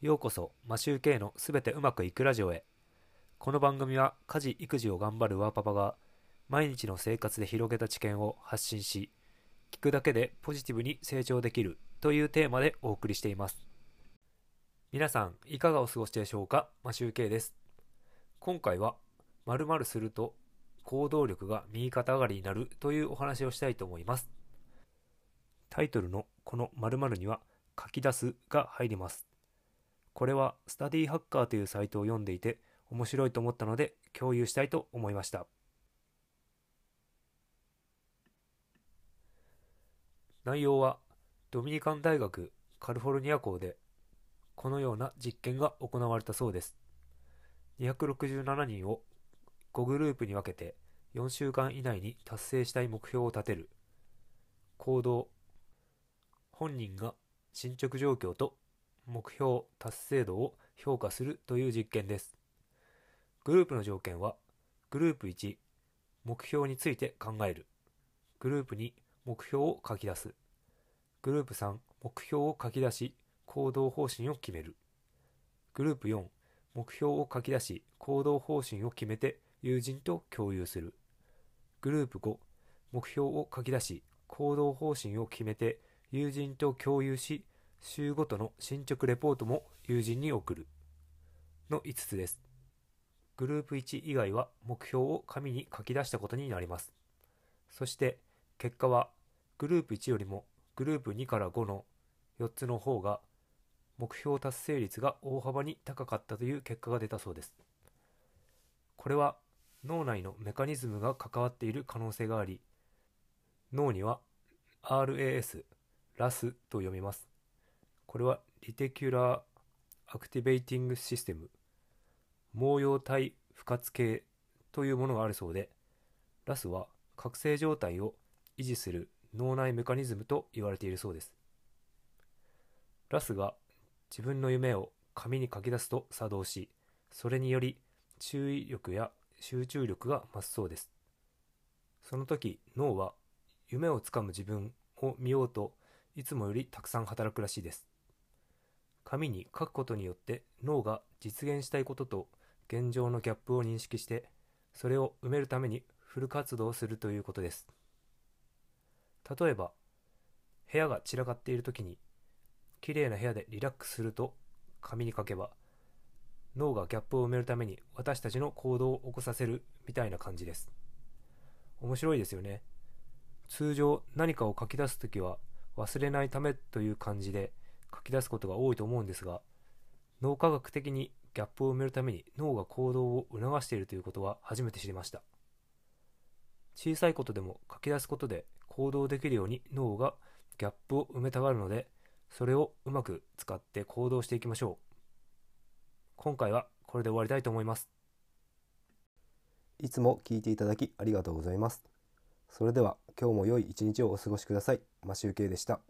ようこそマシューケイのすべてうまくいくラジオへ。この番組は家事育児を頑張るワーパパが毎日の生活で広げた知見を発信し聞くだけでポジティブに成長できるというテーマでお送りしています。皆さんいかがお過ごしでしょうか？マシューケイです。今回は〇〇すると行動力が右肩上がりになるというお話をしたいと思います。タイトルのこの〇〇には書き出すが入ります。これはスタディーハッカーというサイトを読んでいて面白いと思ったので共有したいと思いました。内容はドミニカン大学カリフォルニア校でこのような実験が行われたそうです。267人を5グループに分けて4週間以内に達成したい目標を立てる。行動本人が進捗状況と目標達成度を評価するという実験です。グループの条件はグループ1目標について考える。グループ2目標を書き出す。グループ3目標を書き出し行動方針を決める。グループ4目標を書き出し行動方針を決めて友人と共有する。グループ5目標を書き出し行動方針を決めて友人と共有し週ごとの進捗レポートも友人に送る。の5つです。グループ1以外は目標を紙に書き出したことになります。そして結果はグループ1よりもグループ2から5の4つの方が目標達成率が大幅に高かったという結果が出たそうです。これは脳内のメカニズムが関わっている可能性があり脳には RAS、RAS と読みます。これは Reticular Activating System 網様体賦活系というものがあるそうで RAS は覚醒状態を維持する脳内メカニズムと言われているそうです。RAS が自分の夢を紙に書き出すと作動しそれにより注意力や集中力が増すそうです。その時脳は夢をつかむ自分を見ようといつもよりたくさん働くらしいです。紙に書くことによって脳が実現したいことと現状のギャップを認識してそれを埋めるためにフル活動するということです。例えば部屋が散らかっている時に綺麗な部屋でリラックスすると紙に書けば脳がギャップを埋めるために私たちの行動を起こさせるみたいな感じです。面白いですよね。通常何かを書き出す時は忘れないためという感じで書き出すことが多いと思うんですが脳科学的にギャップを埋めるために脳が行動を促しているということは初めて知りました小さいことでも書き出すことで行動できるように脳がギャップを埋めたがるのでそれをうまく使って行動していきましょう今回はこれで終わりたいと思いますいつも聞いていただきありがとうございます。それでは今日も良い一日をお過ごしください。マシュウケイでした。